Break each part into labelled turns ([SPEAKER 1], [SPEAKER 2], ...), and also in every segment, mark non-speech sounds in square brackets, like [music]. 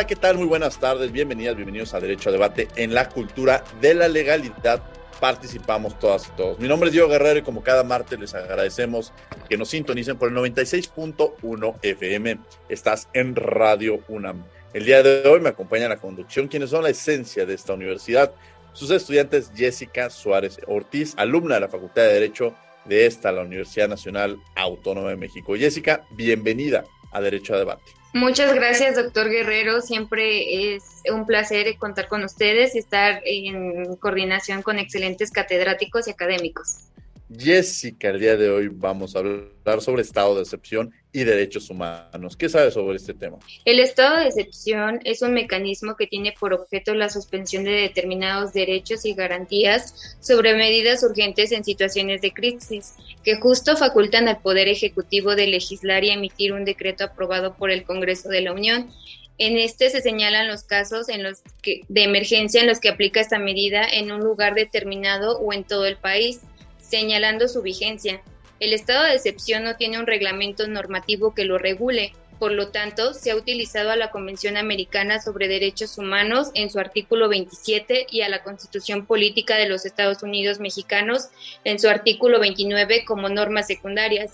[SPEAKER 1] ¿Qué tal? Muy buenas tardes, bienvenidas, bienvenidos a Derecho a Debate en la cultura de la legalidad. Participamos todas y todos. Mi nombre es Diego Guerrero y como cada martes les agradecemos que nos sintonicen por el 96.1 FM. Estás en Radio UNAM. El día de hoy me acompaña la conducción quienes son la esencia de esta universidad. Sus estudiantes Jessica Suárez Ortiz, alumna de la Facultad de Derecho de esta, la Universidad Nacional Autónoma de México. Jessica, bienvenida a Derecho a Debate.
[SPEAKER 2] Muchas gracias, doctor Guerrero. Siempre es un placer contar con ustedes y estar en coordinación con excelentes catedráticos y académicos.
[SPEAKER 1] Jessica, el día de hoy vamos a hablar sobre estado de excepción y derechos humanos. ¿Qué sabes sobre este tema?
[SPEAKER 2] El estado de excepción es un mecanismo que tiene por objeto la suspensión de determinados derechos y garantías sobre medidas urgentes en situaciones de crisis, que justo facultan al Poder Ejecutivo de legislar y emitir un decreto aprobado por el Congreso de la Unión. En este se señalan los casos en los que, de emergencia en los que aplica esta medida en un lugar determinado o en todo el país señalando su vigencia. El estado de excepción no tiene un reglamento normativo que lo regule, por lo tanto, se ha utilizado a la Convención Americana sobre Derechos Humanos en su artículo 27 y a la Constitución Política de los Estados Unidos Mexicanos en su artículo 29 como normas secundarias.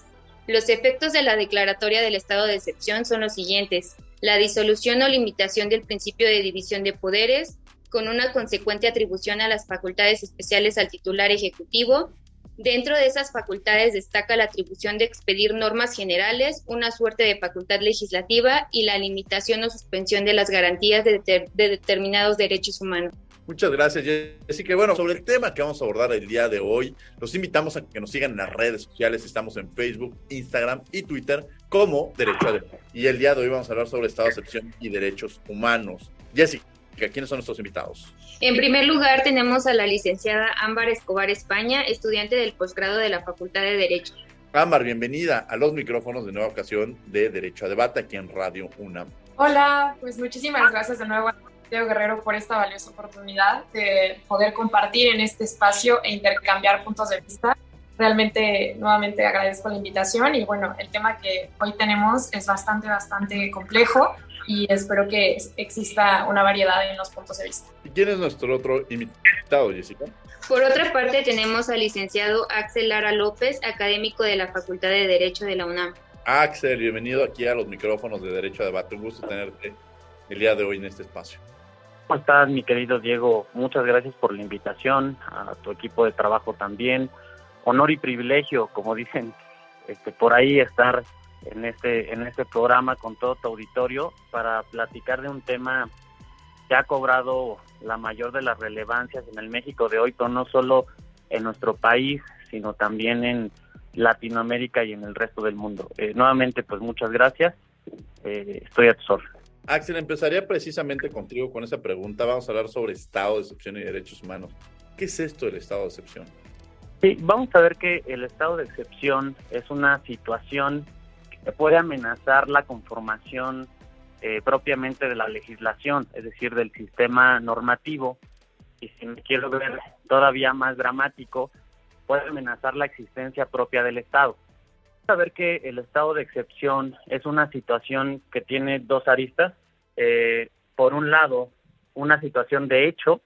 [SPEAKER 2] Los efectos de la declaratoria del estado de excepción son los siguientes. La disolución o limitación del principio de división de poderes, con una consecuente atribución a las facultades especiales al titular ejecutivo, Dentro de esas facultades destaca la atribución de expedir normas generales, una suerte de facultad legislativa y la limitación o suspensión de las garantías de, determinados derechos humanos.
[SPEAKER 1] Muchas gracias, Jessica. Bueno, sobre el tema que vamos a abordar el día de hoy, los invitamos a que nos sigan en las redes sociales. Estamos en Facebook, Instagram y Twitter como Derecho a Y el día de hoy vamos a hablar sobre Estado de excepción y derechos humanos. Jessica, ¿quiénes son nuestros invitados?
[SPEAKER 2] En primer lugar, tenemos a la licenciada Ámbar Escobar España, estudiante del posgrado de la Facultad de Derecho.
[SPEAKER 1] Ámbar, bienvenida a los micrófonos de nueva ocasión de Derecho a Debate aquí en Radio UNAM.
[SPEAKER 3] Hola, pues muchísimas gracias de nuevo a Diego Guerrero por esta valiosa oportunidad de poder compartir en este espacio e intercambiar puntos de vista. Realmente, nuevamente agradezco la invitación y bueno, el tema que hoy tenemos es bastante, bastante complejo y espero que exista una variedad en los puntos de vista.
[SPEAKER 1] ¿Y quién es nuestro otro invitado, Jessica?
[SPEAKER 2] Por otra parte, tenemos al licenciado Axel Lara López, académico de la Facultad de Derecho de la UNAM.
[SPEAKER 1] Axel, bienvenido aquí a los micrófonos de Derecho a Debate. Un gusto tenerte el día de hoy en este espacio.
[SPEAKER 4] ¿Cómo estás, mi querido Diego? Muchas gracias por la invitación, a tu equipo de trabajo también. Honor y privilegio, como dicen este, por ahí, estar en este, en este programa con todo tu auditorio para platicar de un tema que ha cobrado la mayor de las relevancias en el México de hoy, pero no solo en nuestro país, sino también en Latinoamérica y en el resto del mundo. Eh, nuevamente, pues muchas gracias. Eh, estoy a tu sol.
[SPEAKER 1] Axel, empezaría precisamente contigo con esa pregunta. Vamos a hablar sobre Estado de excepción y derechos humanos. ¿Qué es esto del Estado de excepción?
[SPEAKER 4] Sí, vamos a ver que el estado de excepción es una situación puede amenazar la conformación eh, propiamente de la legislación, es decir, del sistema normativo, y si me quiero ver todavía más dramático, puede amenazar la existencia propia del Estado. saber que el estado de excepción es una situación que tiene dos aristas. Eh, por un lado, una situación de hecho,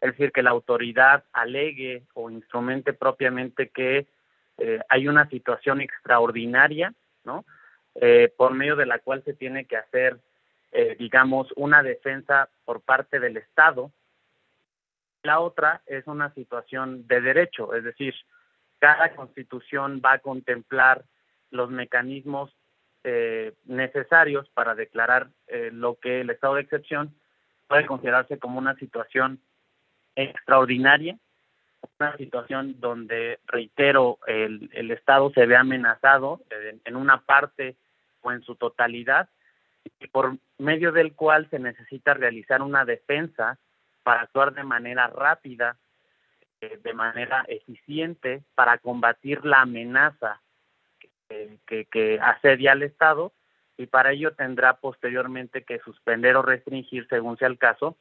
[SPEAKER 4] es decir, que la autoridad alegue o instrumente propiamente que eh, hay una situación extraordinaria, ¿no? Eh, por medio de la cual se tiene que hacer, digamos, una defensa por parte del Estado. La otra es una situación de derecho, es decir, cada constitución va a contemplar los mecanismos eh, necesarios para declarar eh, lo que el estado de excepción puede considerarse como una situación extraordinaria, una situación donde, reitero, el, el Estado se ve amenazado en, una parte o en su totalidad, y por medio del cual se necesita realizar una defensa para actuar de manera rápida de manera eficiente para combatir la amenaza que, que, asedia al Estado y para ello tendrá posteriormente que suspender o restringir, según sea el caso,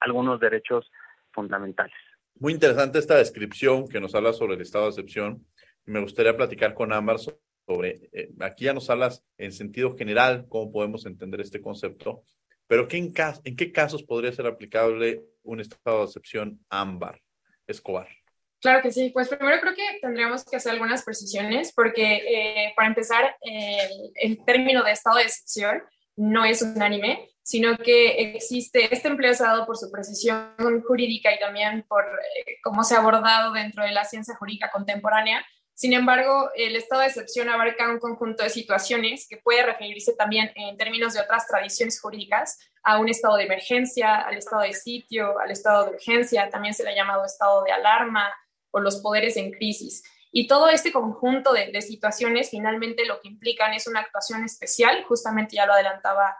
[SPEAKER 4] algunos derechos fundamentales.
[SPEAKER 1] Muy interesante esta descripción que nos habla sobre el estado de excepción. Me gustaría platicar con Ámbar sobre, eh, aquí ya nos hablas en sentido general cómo podemos entender este concepto, pero ¿qué en, ¿en qué casos podría ser aplicable un estado de excepción ámbar? Escobar.
[SPEAKER 3] Claro que sí, pues primero creo que tendríamos que hacer algunas precisiones porque eh, para empezar, el término de estado de excepción no es unánime, sino que existe, este empleo es dado por su precisión jurídica y también por eh, cómo se ha abordado dentro de la ciencia jurídica contemporánea. Sin embargo, el estado de excepción abarca un conjunto de situaciones que puede referirse también en términos de otras tradiciones jurídicas a un estado de emergencia, al estado de sitio, al estado de urgencia, también se le ha llamado estado de alarma o los poderes en crisis. Y todo este conjunto de, situaciones finalmente lo que implican es una actuación especial, justamente ya lo adelantaba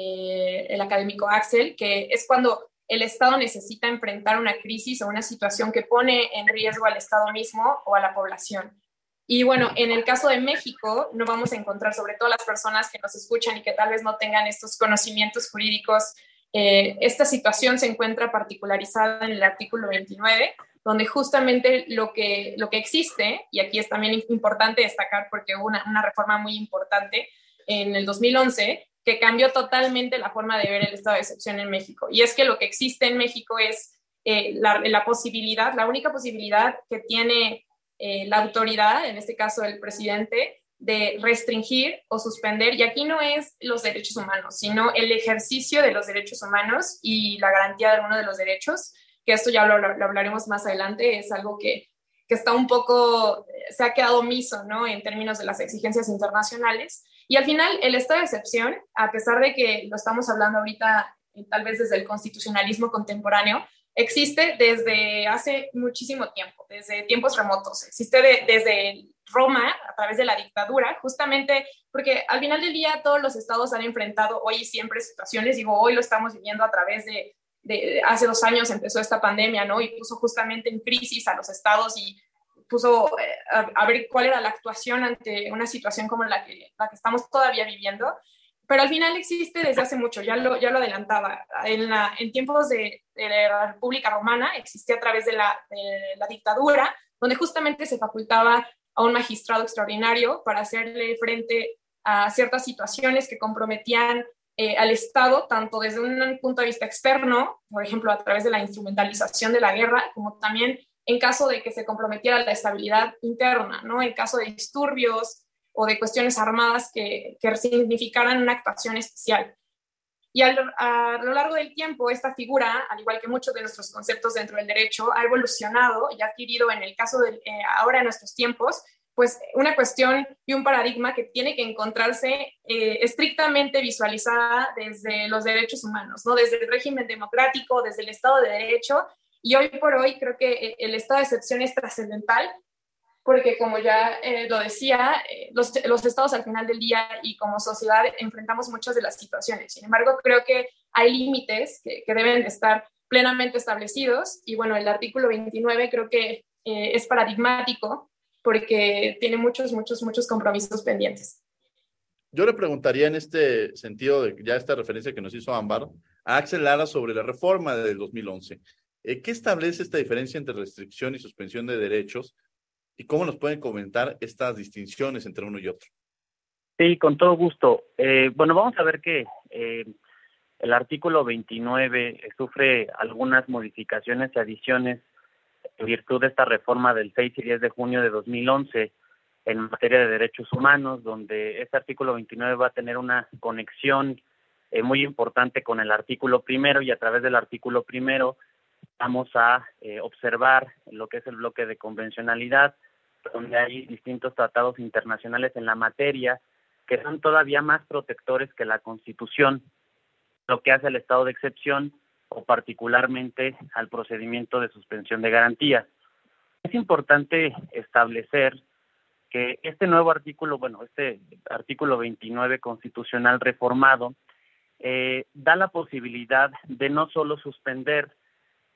[SPEAKER 3] eh, el académico Axel, que es cuando el Estado necesita enfrentar una crisis o una situación que pone en riesgo al Estado mismo o a la población. Y bueno, en el caso de México, no vamos a encontrar, sobre todo las personas que nos escuchan y que tal vez no tengan estos conocimientos jurídicos, eh, esta situación se encuentra particularizada en el artículo 29, donde justamente lo que, lo que existe, y aquí es también importante destacar porque hubo una, una reforma muy importante en el 2011, que cambió totalmente la forma de ver el estado de excepción en México. Y es que lo que existe en México es eh, la, posibilidad, la única posibilidad que tiene eh, la autoridad, en este caso el presidente, de restringir o suspender, y aquí no es los derechos humanos, sino el ejercicio de los derechos humanos y la garantía de alguno de los derechos, que esto ya lo, hablaremos más adelante, es algo que, que, está un poco, se ha quedado omiso, ¿no? En términos de las exigencias internacionales. Y al final, el estado de excepción, a pesar de que lo estamos hablando ahorita eh, tal vez desde el constitucionalismo contemporáneo, existe desde hace muchísimo tiempo, desde tiempos remotos, existe desde Roma a través de la dictadura, justamente porque al final del día todos los estados han enfrentado hoy y siempre situaciones, digo, hoy lo estamos viviendo a través de, de, hace dos años empezó esta pandemia, ¿no? Y puso justamente en crisis a los estados y puso eh, a, ver cuál era la actuación ante una situación como la que, la que estamos todavía viviendo. Pero al final existe desde hace mucho, ya lo, ya lo adelantaba. En, la, en tiempos de, la República Romana existía a través de la, de la dictadura, donde justamente se facultaba a un magistrado extraordinario para hacerle frente a ciertas situaciones que comprometían eh, al Estado, tanto desde un punto de vista externo, por ejemplo, a través de la instrumentalización de la guerra, como también en caso de que se comprometiera la estabilidad interna, ¿no? En caso de disturbios o de cuestiones armadas que, que significaran una actuación especial. Y a lo, largo del tiempo, esta figura, al igual que muchos de nuestros conceptos dentro del derecho, ha evolucionado y ha adquirido, en el caso de eh, ahora en nuestros tiempos, pues una cuestión y un paradigma que tiene que encontrarse eh, estrictamente visualizada desde los derechos humanos, ¿no? desde el régimen democrático, desde el Estado de Derecho y hoy por hoy creo que eh, el estado de excepción es trascendental porque como ya eh, lo decía, eh, los, los, estados al final del día y como sociedad enfrentamos muchas de las situaciones. Sin embargo, creo que hay límites que, que deben de estar plenamente establecidos y bueno, el artículo 29 creo que es paradigmático porque tiene muchos, muchos, muchos compromisos pendientes.
[SPEAKER 1] Yo le preguntaría en este sentido de ya esta referencia que nos hizo Ámbar a Axel Lara sobre la reforma del 2011. Eh, ¿Qué establece esta diferencia entre restricción y suspensión de derechos? y cómo nos pueden comentar estas distinciones entre uno y otro.
[SPEAKER 4] Sí, con todo gusto. Eh, bueno, vamos a ver que eh, el artículo 29 sufre algunas modificaciones y adiciones en virtud de esta reforma del 6 y 10 de junio de 2011 en materia de derechos humanos, donde este artículo 29 va a tener una conexión eh, muy importante con el artículo primero y a través del artículo primero vamos a eh, observar lo que es el bloque de convencionalidad, donde hay distintos tratados internacionales en la materia que son todavía más protectores que la Constitución, lo que hace al estado de excepción o particularmente al procedimiento de suspensión de garantías. Es importante establecer que este nuevo artículo, bueno, este artículo 29 constitucional reformado, eh, da la posibilidad de no solo suspender,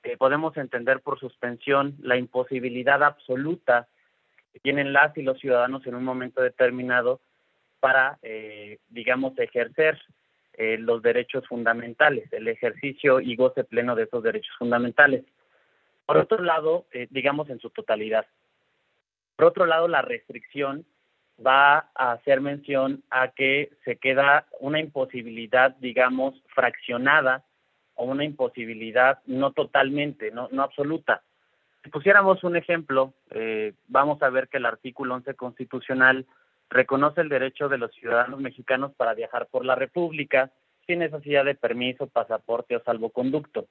[SPEAKER 4] eh, podemos entender por suspensión la imposibilidad absoluta que tienen las y los ciudadanos en un momento determinado para, eh, digamos, ejercer los derechos fundamentales, el ejercicio y goce pleno de esos derechos fundamentales. Por otro lado, digamos en su totalidad. Por otro lado, la restricción va a hacer mención a que se queda una imposibilidad, digamos, fraccionada o una imposibilidad no totalmente, no, no absoluta. Si pusiéramos un ejemplo, eh, vamos a ver que el artículo 11 constitucional reconoce el derecho de los ciudadanos mexicanos para viajar por la República sin necesidad de permiso, pasaporte o salvoconducto.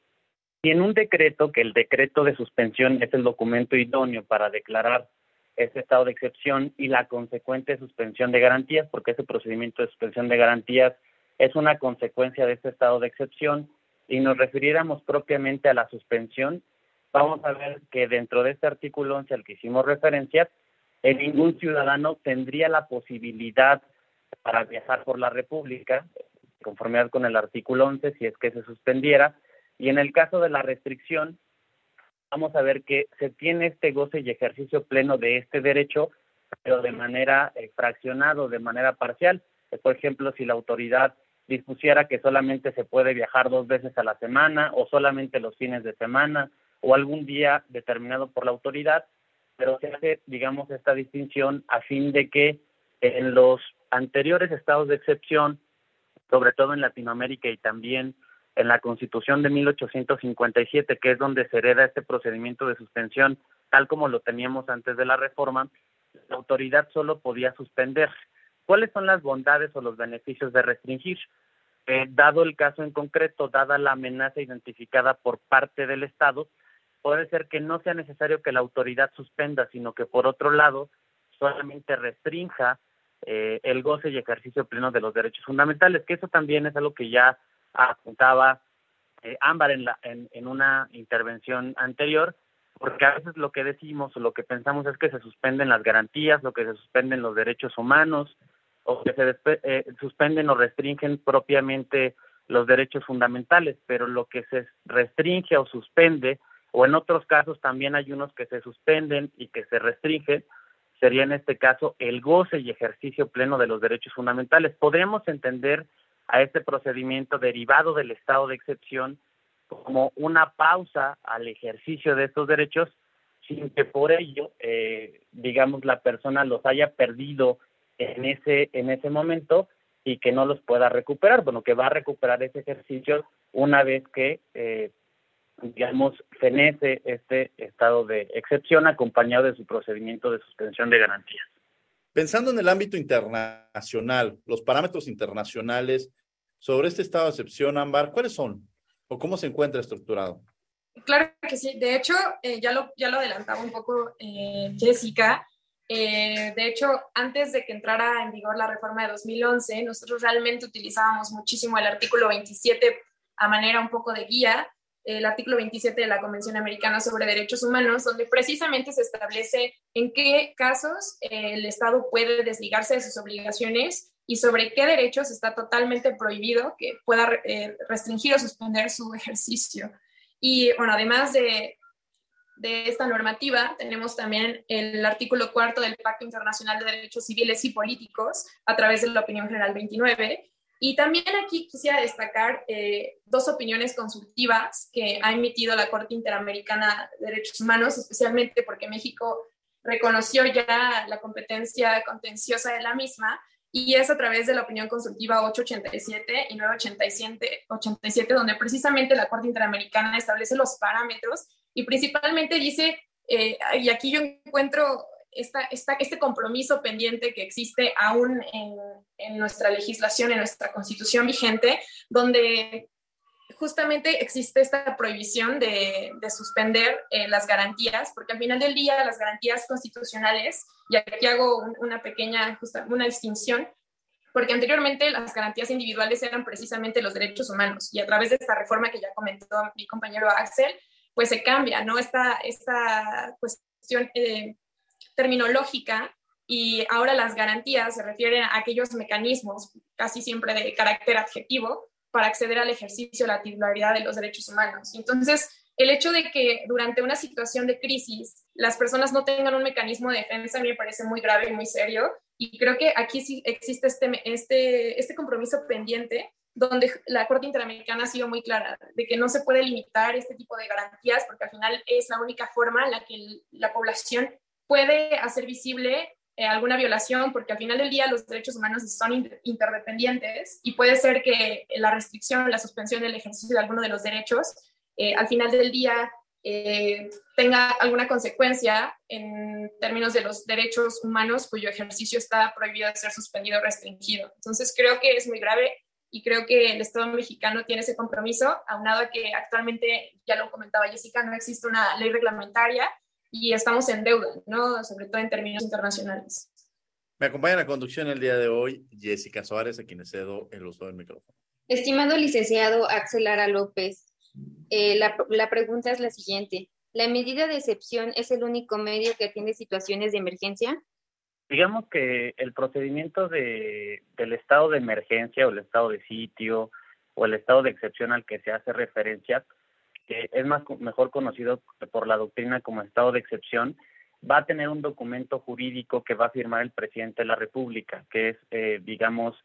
[SPEAKER 4] Y en un decreto, que el decreto de suspensión es el documento idóneo para declarar ese estado de excepción y la consecuente suspensión de garantías, porque ese procedimiento de suspensión de garantías es una consecuencia de este estado de excepción y nos refiriéramos propiamente a la suspensión, vamos a ver que dentro de este artículo 11 al que hicimos referencia, en ningún ciudadano tendría la posibilidad para viajar por la República, conformidad con el artículo 11, si es que se suspendiera, y en el caso de la restricción, vamos a ver que se tiene este goce y ejercicio pleno de este derecho, pero de manera eh, fraccionado, de manera parcial. Por ejemplo, si la autoridad dispusiera que solamente se puede viajar dos veces a la semana o solamente los fines de semana o algún día determinado por la autoridad, pero se hace, digamos, esta distinción a fin de que en los anteriores estados de excepción, sobre todo en Latinoamérica y también en la Constitución de 1857, que es donde se hereda este procedimiento de suspensión, tal como lo teníamos antes de la reforma, la autoridad solo podía suspender. ¿Cuáles son las bondades o los beneficios de restringir? Eh, dado el caso en concreto, dada la amenaza identificada por parte del Estado, puede ser que no sea necesario que la autoridad suspenda, sino que por otro lado solamente restrinja eh, el goce y ejercicio pleno de los derechos fundamentales, que eso también es algo que ya apuntaba eh, Ámbar en, la, en, en una intervención anterior, porque a veces lo que decimos o lo que pensamos es que se suspenden las garantías, lo que se suspenden los derechos humanos, o que se eh, suspenden o restringen propiamente los derechos fundamentales, pero lo que se restringe o suspende, o en otros casos también hay unos que se suspenden y que se restringen, sería en este caso el goce y ejercicio pleno de los derechos fundamentales. Podemos entender a este procedimiento derivado del estado de excepción como una pausa al ejercicio de estos derechos sin que por ello, eh, digamos, la persona los haya perdido en ese, en ese momento y que no los pueda recuperar. Bueno, que va a recuperar ese ejercicio una vez que, eh, digamos, fenece este estado de excepción acompañado de su procedimiento de suspensión de garantías.
[SPEAKER 1] Pensando en el ámbito internacional, los parámetros internacionales sobre este estado de excepción, Ámbar, ¿cuáles son o cómo se encuentra estructurado?
[SPEAKER 3] Claro que sí. De hecho, eh, ya, lo, ya lo adelantaba un poco eh, Jessica. Eh, de hecho, antes de que entrara en vigor la reforma de 2011, nosotros realmente utilizábamos muchísimo el artículo 27 a manera un poco de guía el artículo 27 de la Convención Americana sobre Derechos Humanos, donde precisamente se establece en qué casos eh, el Estado puede desligarse de sus obligaciones y sobre qué derechos está totalmente prohibido que pueda eh, restringir o suspender su [laughs] ejercicio. Y bueno, además de, de esta normativa, tenemos también el artículo cuarto del Pacto Internacional de Derechos Civiles y Políticos a través de la opinión general 29, y también aquí quisiera destacar eh, dos opiniones consultivas que ha emitido la Corte Interamericana de Derechos Humanos, especialmente porque México reconoció ya la competencia contenciosa de la misma y es a través de la opinión consultiva 887 y 987, donde precisamente la Corte Interamericana establece los parámetros y principalmente dice, eh, y aquí yo encuentro esta, este compromiso pendiente que existe aún en, nuestra legislación, en nuestra constitución vigente, donde justamente existe esta prohibición de, de suspender eh, las garantías, porque al final del día las garantías constitucionales, y aquí hago una pequeña, una distinción, porque anteriormente las garantías individuales eran precisamente los derechos humanos, y a través de esta reforma que ya comentó mi compañero Axel, pues se cambia, ¿no? Esta, esta cuestión eh, terminológica y ahora las garantías se refieren a aquellos mecanismos, casi siempre de carácter adjetivo, para acceder al ejercicio de la titularidad de los derechos humanos. Entonces, el hecho de que durante una situación de crisis las personas no tengan un mecanismo de defensa a mí me parece muy grave y muy serio. Y creo que aquí sí existe este, este, este compromiso pendiente donde la Corte Interamericana ha sido muy clara de que no se puede limitar este tipo de garantías porque al final es la única forma en la que la población puede hacer visible eh, alguna violación, porque al final del día los derechos humanos son interdependientes y puede ser que la restricción, la suspensión del ejercicio de alguno de los derechos, eh, al final del día eh, tenga alguna consecuencia en términos de los derechos humanos cuyo ejercicio está prohibido de ser suspendido o restringido. Entonces creo que es muy grave y creo que el Estado mexicano tiene ese compromiso, aunado a que actualmente, ya lo comentaba Jessica, no existe una ley reglamentaria y estamos en deuda, ¿no? Sobre todo en términos internacionales.
[SPEAKER 1] Me acompaña en la conducción el día de hoy Jessica Suárez, a quien cedo el uso del micrófono.
[SPEAKER 2] Estimado licenciado Axel Ara López, eh, la, la pregunta es la siguiente. ¿La medida de excepción es el único medio que atiende situaciones de emergencia?
[SPEAKER 4] Digamos que el procedimiento de, del estado de emergencia o el estado de sitio o el estado de excepción al que se hace referencia que es más mejor conocido por la doctrina como estado de excepción, va a tener un documento jurídico que va a firmar el presidente de la República, que es, eh, digamos,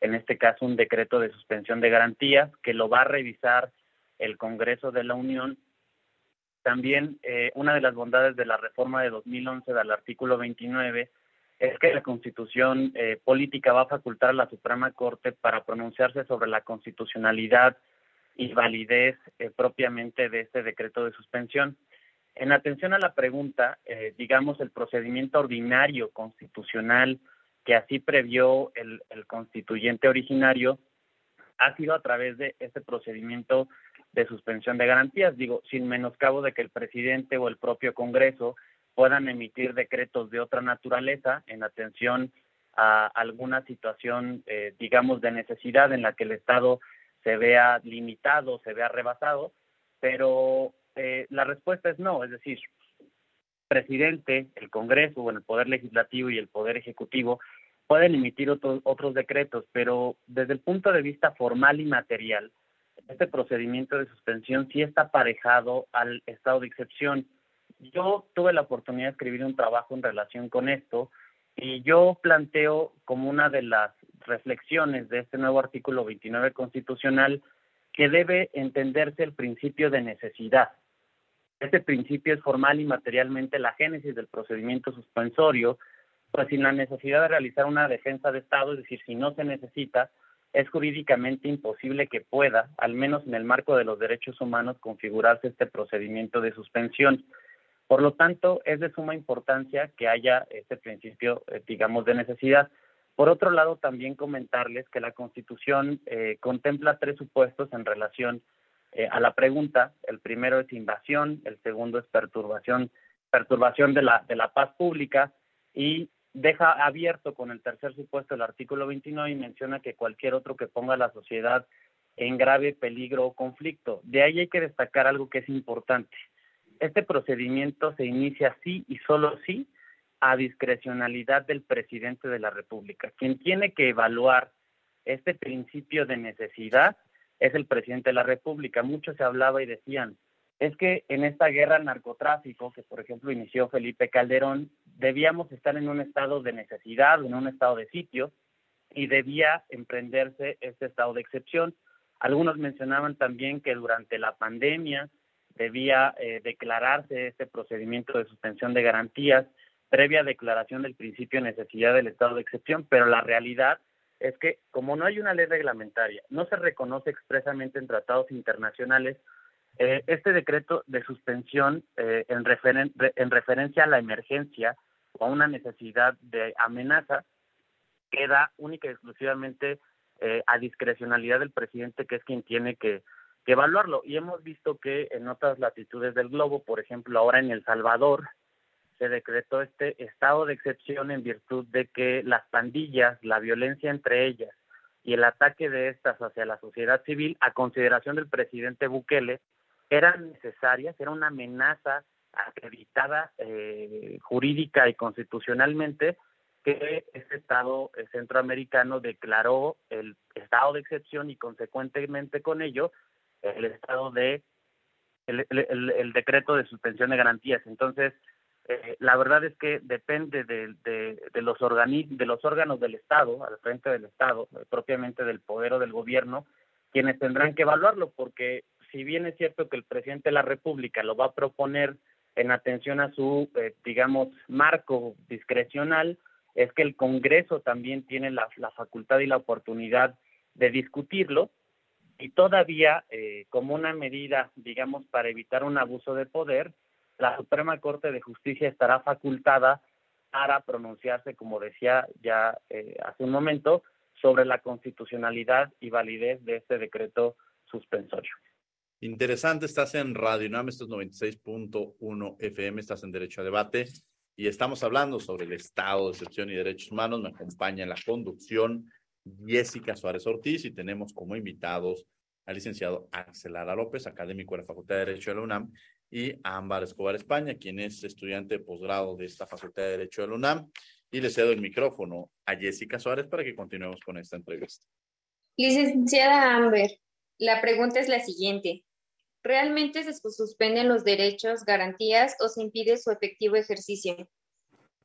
[SPEAKER 4] en este caso, un decreto de suspensión de garantías, que lo va a revisar el Congreso de la Unión. También eh, una de las bondades de la reforma de 2011 del artículo 29 es que la constitución eh, política va a facultar a la Suprema Corte para pronunciarse sobre la constitucionalidad y validez eh, propiamente de este decreto de suspensión. En atención a la pregunta, eh, digamos, el procedimiento ordinario constitucional que así previó el, constituyente originario ha sido a través de este procedimiento de suspensión de garantías, digo, sin menoscabo de que el presidente o el propio Congreso puedan emitir decretos de otra naturaleza en atención a alguna situación, eh, digamos, de necesidad en la que el Estado se vea limitado, se vea rebasado, pero eh, la respuesta es no, es decir, presidente, el Congreso, o el Poder Legislativo y el Poder Ejecutivo pueden emitir otros, otros decretos, pero desde el punto de vista formal y material, este procedimiento de suspensión sí está aparejado al estado de excepción. Yo tuve la oportunidad de escribir un trabajo en relación con esto y yo planteo como una de las reflexiones de este nuevo artículo 29 constitucional que debe entenderse el principio de necesidad. Este principio es formal y materialmente la génesis del procedimiento suspensorio, pues sin la necesidad de realizar una defensa de Estado, es decir, si no se necesita, es jurídicamente imposible que pueda, al menos en el marco de los derechos humanos, configurarse este procedimiento de suspensión. Por lo tanto, es de suma importancia que haya este principio, eh, digamos, de necesidad. Por otro lado, también comentarles que la Constitución eh, contempla tres supuestos en relación eh, a la pregunta. El primero es invasión, el segundo es perturbación, perturbación de la, de la paz pública y deja abierto con el tercer supuesto el artículo 29 y menciona que cualquier otro que ponga a la sociedad en grave peligro o conflicto. De ahí hay que destacar algo que es importante. Este procedimiento se inicia sí y solo sí a discrecionalidad del presidente de la República. Quien tiene que evaluar este principio de necesidad es el presidente de la República. Mucho se hablaba y decían, es que en esta guerra al narcotráfico, que por ejemplo inició Felipe Calderón, debíamos estar en un estado de necesidad, en un estado de sitio, y debía emprenderse este estado de excepción. Algunos mencionaban también que durante la pandemia debía eh, declararse este procedimiento de suspensión de garantías previa declaración del principio de necesidad del estado de excepción, pero la realidad es que como no hay una ley reglamentaria, no se reconoce expresamente en tratados internacionales, eh, este decreto de suspensión eh, en, en referencia a la emergencia o a una necesidad de amenaza queda única y exclusivamente eh, a discrecionalidad del presidente, que es quien tiene que, que, evaluarlo. Y hemos visto que en otras latitudes del globo, por ejemplo, ahora en El Salvador, se decretó este estado de excepción en virtud de que las pandillas, la violencia entre ellas y el ataque de estas hacia la sociedad civil, a consideración del presidente Bukele, eran necesarias, era una amenaza acreditada eh, jurídica y constitucionalmente que este Estado eh, centroamericano declaró el estado de excepción y consecuentemente con ello el estado de el, decreto de suspensión de garantías. Entonces, eh, la verdad es que depende de, de, los de los órganos del Estado, al frente del Estado, propiamente del poder o del gobierno, quienes tendrán que evaluarlo, porque si bien es cierto que el presidente de la República lo va a proponer en atención a su, eh, digamos, marco discrecional, es que el Congreso también tiene la, facultad y la oportunidad de discutirlo y todavía eh, como una medida, digamos, para evitar un abuso de poder, la Suprema Corte de Justicia estará facultada para pronunciarse, como decía ya eh, hace un momento, sobre la constitucionalidad y validez de este decreto suspensorio.
[SPEAKER 1] Interesante, estás en Radio UNAM, esto es 96.1 FM, estás en Derecho a Debate y estamos hablando sobre el Estado de excepción y derechos humanos. Me acompaña en la conducción Jessica Suárez Ortiz y tenemos como invitados al licenciado Axel Lara López, académico de la Facultad de Derecho de la UNAM, y a Ámbar Escobar España, quien es estudiante de posgrado de esta Facultad de Derecho de la UNAM. Y le cedo el micrófono a Jessica Suárez para que continuemos con esta entrevista.
[SPEAKER 2] Licenciada Amber, la pregunta es la siguiente. ¿Realmente se suspenden los derechos, garantías o se impide su efectivo ejercicio?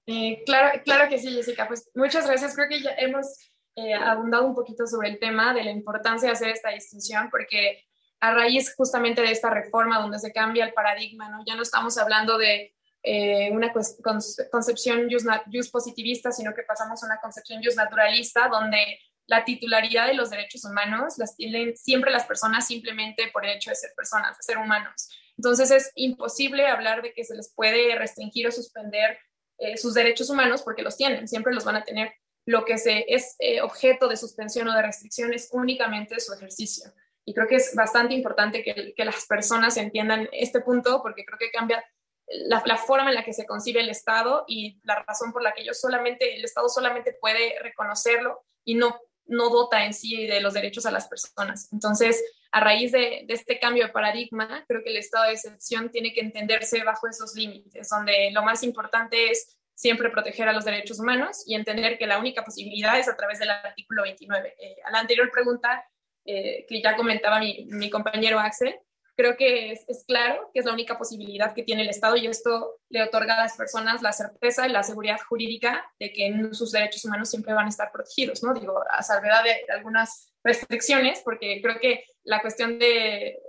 [SPEAKER 3] Eh, claro, claro que sí, Jessica. Pues muchas gracias. Creo que ya hemos eh, abundado un poquito sobre el tema de la importancia de hacer esta distinción, porque a raíz justamente de esta reforma donde se cambia el paradigma, ¿no? ya no estamos hablando de eh, una concepción just, positivista, sino que pasamos a una concepción just naturalista, donde la titularidad de los derechos humanos las tienen siempre las personas simplemente por el hecho de ser personas, de ser humanos. Entonces es imposible hablar de que se les puede restringir o suspender eh, sus derechos humanos porque los tienen, siempre los van a tener. Lo que se, es eh, objeto de suspensión o de restricción es únicamente su ejercicio. Y creo que es bastante importante que, las personas entiendan este punto porque creo que cambia la, forma en la que se concibe el Estado y la razón por la que ellos solamente, el Estado solamente puede reconocerlo y no no dota en sí de los derechos a las personas. Entonces, a raíz de, este cambio de paradigma, creo que el estado de excepción tiene que entenderse bajo esos límites, donde lo más importante es siempre proteger a los derechos humanos y entender que la única posibilidad es a través del artículo 29. Eh, a la anterior pregunta eh, que ya comentaba mi, mi compañero Axel, creo que es, claro que es la única posibilidad que tiene el Estado y esto le otorga a las personas la certeza y la seguridad jurídica de que sus derechos humanos siempre van a estar protegidos, ¿no? Digo, a salvedad de, algunas restricciones, porque creo que la cuestión de,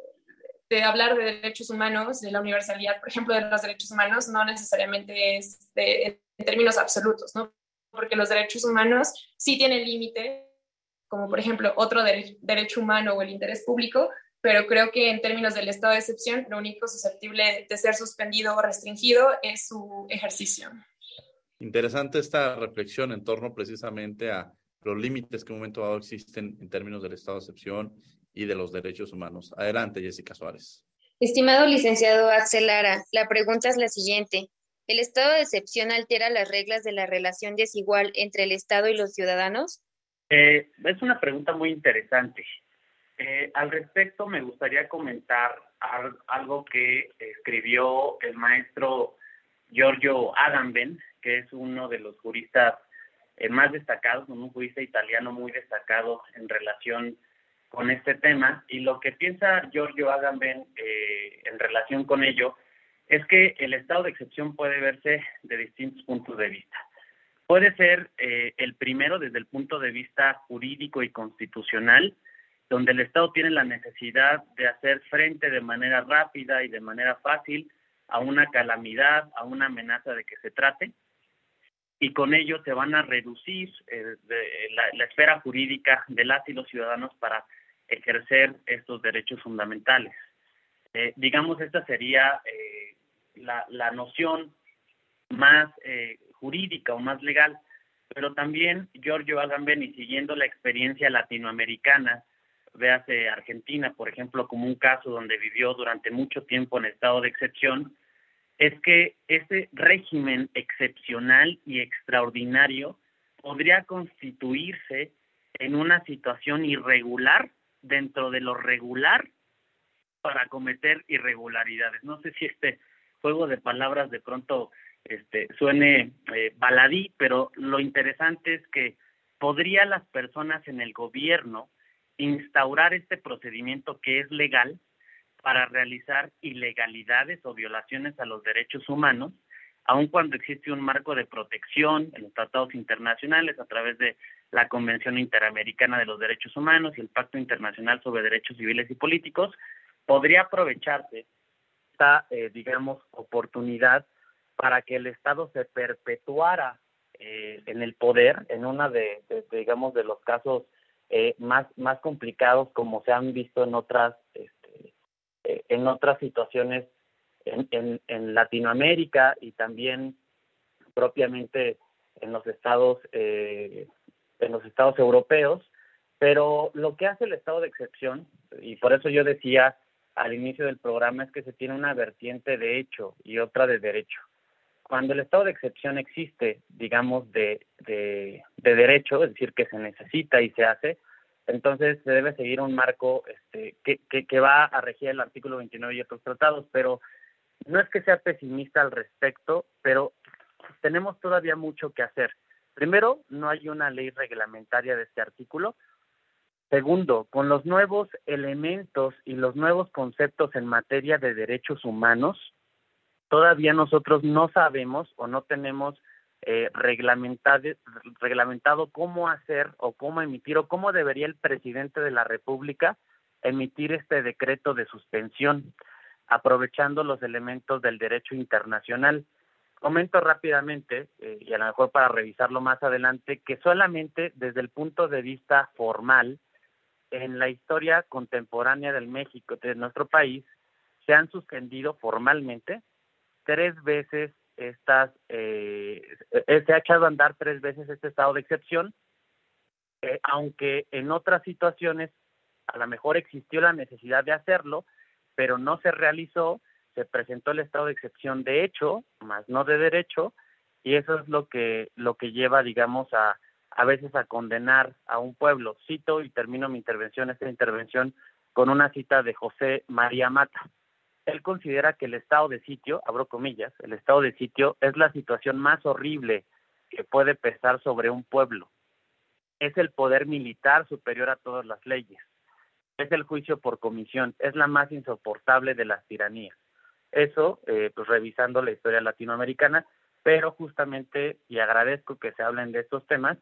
[SPEAKER 3] de, hablar de derechos humanos, de la universalidad, por ejemplo, de los derechos humanos, no necesariamente es en términos absolutos, ¿no? Porque los derechos humanos sí tienen límite, como por ejemplo otro derecho humano o el interés público, pero creo que en términos del estado de excepción, lo único susceptible de ser suspendido o restringido es su ejercicio.
[SPEAKER 1] Interesante esta reflexión en torno precisamente a los límites que en un momento dado existen en términos del estado de excepción y de los derechos humanos. Adelante, Jessica Suárez.
[SPEAKER 2] Estimado licenciado Axel Lara, la pregunta es la siguiente. ¿El estado de excepción altera las reglas de la relación desigual entre el Estado y los ciudadanos?
[SPEAKER 4] Eh, es una pregunta muy interesante. Eh, al respecto, me gustaría comentar algo que escribió el maestro Giorgio Agamben, que es uno de los juristas eh, más destacados, un jurista italiano muy destacado en relación con este tema. Y lo que piensa Giorgio Agamben eh, en relación con ello es que el estado de excepción puede verse de distintos puntos de vista. Puede ser el primero desde el punto de vista jurídico y constitucional, donde el Estado tiene la necesidad de hacer frente de manera rápida y de manera fácil a una calamidad, a una amenaza de que se trate. y con ello se van a reducir eh, la, esfera jurídica de las y los ciudadanos para ejercer estos derechos fundamentales. Eh, digamos, esta sería eh, la, la, noción más jurídica o más legal, pero también Giorgio Agamben, siguiendo la experiencia latinoamericana, véase Argentina, por ejemplo, como un caso donde vivió durante mucho tiempo en estado de excepción, es que ese régimen excepcional y extraordinario podría constituirse en una situación irregular dentro de lo regular para cometer irregularidades. No sé si este juego de palabras de pronto este, suene eh, baladí, pero lo interesante es que podría las personas en el gobierno instaurar este procedimiento que es legal para realizar ilegalidades o violaciones a los derechos humanos, aun cuando existe un marco de protección en los tratados internacionales a través de la Convención Interamericana de los Derechos Humanos y el Pacto Internacional sobre Derechos Civiles y Políticos, podría aprovecharse esta, eh, digamos, oportunidad para que el Estado se perpetuara eh, en el poder en una de, digamos, de los casos eh, más, más complicados como se han visto en otras eh, en otras situaciones en, en, Latinoamérica y también propiamente en los estados eh, en los estados europeos pero lo que hace el estado de excepción y por eso yo decía al inicio del programa es que se tiene una vertiente de hecho y otra de derecho. Cuando el estado de excepción existe digamos de, de, de derecho es decir que se necesita y se hace entonces se debe seguir un marco este, que, que, va a regir el artículo 29 y otros tratados, pero no es que sea pesimista al respecto, pero tenemos todavía mucho que hacer. Primero, no hay una ley reglamentaria de este artículo. Segundo, con los nuevos elementos y los nuevos conceptos en materia de derechos humanos, todavía nosotros no sabemos o no tenemos eh, reglamentado, reglamentado cómo hacer o cómo emitir o cómo debería el presidente de la República emitir este decreto de suspensión, aprovechando los elementos del derecho internacional. Comento rápidamente, eh, y a lo mejor para revisarlo más adelante, que solamente desde el punto de vista formal, en la historia contemporánea del México, de nuestro país, se han suspendido formalmente tres veces estas, eh, eh, se ha echado a andar tres veces este estado de excepción, eh, aunque en otras situaciones a lo mejor existió la necesidad de hacerlo, pero no se realizó, se presentó el estado de excepción de hecho, más no de derecho, y eso es lo que, lo que lleva, digamos, a, a veces a condenar a un pueblo. Cito y termino mi intervención, esta intervención, con una cita de José María Mata él considera que el estado de sitio, abro comillas, el estado de sitio es la situación más horrible que puede pesar sobre un pueblo. Es el poder militar superior a todas las leyes. Es el juicio por comisión. Es la más insoportable de las tiranías. Eso, eh, pues revisando la historia latinoamericana, pero justamente, y agradezco que se hablen de estos temas,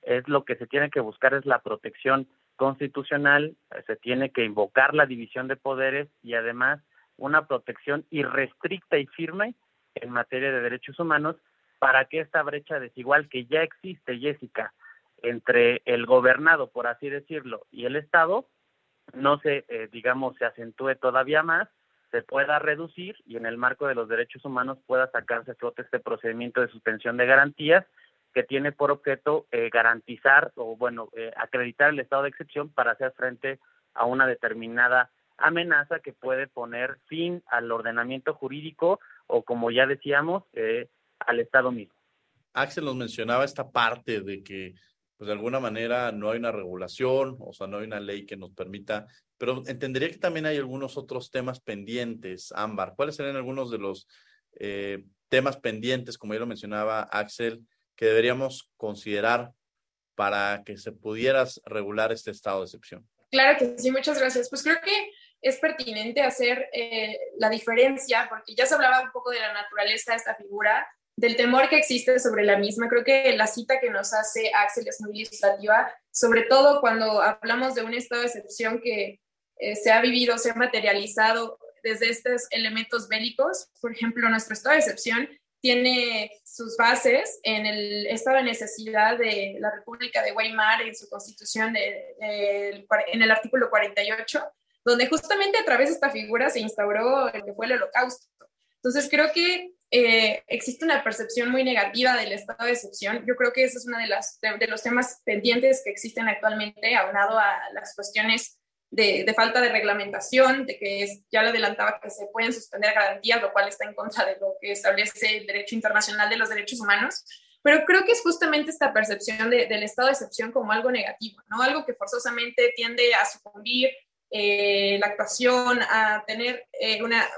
[SPEAKER 4] es lo que se tiene que buscar es la protección constitucional, se tiene que invocar la división de poderes y además una protección irrestricta y firme en materia de derechos humanos para que esta brecha desigual que ya existe, Jessica, entre el gobernado, por así decirlo, y el Estado, no se, eh, digamos, se acentúe todavía más, se pueda reducir y en el marco de los derechos humanos pueda sacarse a flote este procedimiento de suspensión de garantías que tiene por objeto eh, garantizar o, bueno, eh, acreditar el estado de excepción para hacer frente a una determinada amenaza que puede poner fin al ordenamiento jurídico o, como ya decíamos, eh, al Estado mismo.
[SPEAKER 1] Axel nos mencionaba esta parte de que, pues de alguna manera, no hay una regulación, o sea, no hay una ley que nos permita, pero entendería que también hay algunos otros temas pendientes, Ámbar. ¿Cuáles serían algunos de los eh, temas pendientes, como ya lo mencionaba Axel, que deberíamos considerar para que se pudiera regular este estado de excepción?
[SPEAKER 3] Claro que sí, muchas gracias. Pues creo que es pertinente hacer eh, la diferencia, porque ya se hablaba un poco de la naturaleza de esta figura, del temor que existe sobre la misma. Creo que la cita que nos hace Axel es muy ilustrativa, sobre todo cuando hablamos de un estado de excepción que eh, se ha vivido, se ha materializado desde estos elementos bélicos. Por ejemplo, nuestro estado de excepción tiene sus bases en el estado de necesidad de la República de Weimar en su constitución en el artículo 48, donde justamente a través de esta figura se instauró el que fue el holocausto. Entonces creo que eh, existe una percepción muy negativa del estado de excepción. Yo creo que ese es uno de, las, de, los temas pendientes que existen actualmente, aunado a las cuestiones de, de, falta de reglamentación, de que es, ya lo adelantaba que se pueden suspender garantías, lo cual está en contra de lo que establece el derecho internacional de los derechos humanos. Pero creo que es justamente esta percepción de, del estado de excepción como algo negativo, ¿no? Algo que forzosamente tiende a sucumbir eh, la actuación, a tener eh, una,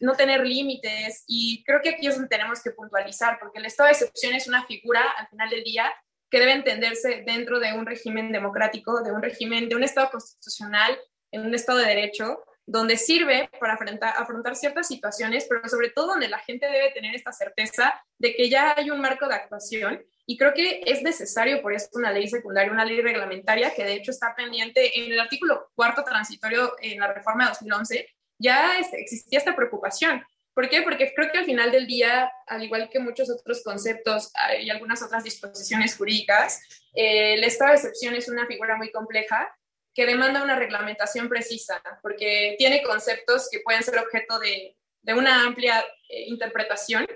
[SPEAKER 3] no tener límites y creo que aquí es donde tenemos que puntualizar porque el estado de excepción es una figura al final del día que debe entenderse dentro de un régimen democrático, de un régimen, de un estado constitucional, en un estado de derecho, donde sirve para afrontar, ciertas situaciones, pero sobre todo donde la gente debe tener esta certeza de que ya hay un marco de actuación y creo que es necesario por eso una ley secundaria, una ley reglamentaria que de hecho está pendiente en el artículo cuarto transitorio en la reforma de 2011, ya existía esta preocupación. ¿Por qué? Porque creo que al final del día, al igual que muchos otros conceptos ah, y algunas otras disposiciones jurídicas, eh, el estado de excepción es una figura muy compleja que demanda una reglamentación precisa, porque tiene conceptos que pueden ser objeto de, una amplia eh, interpretación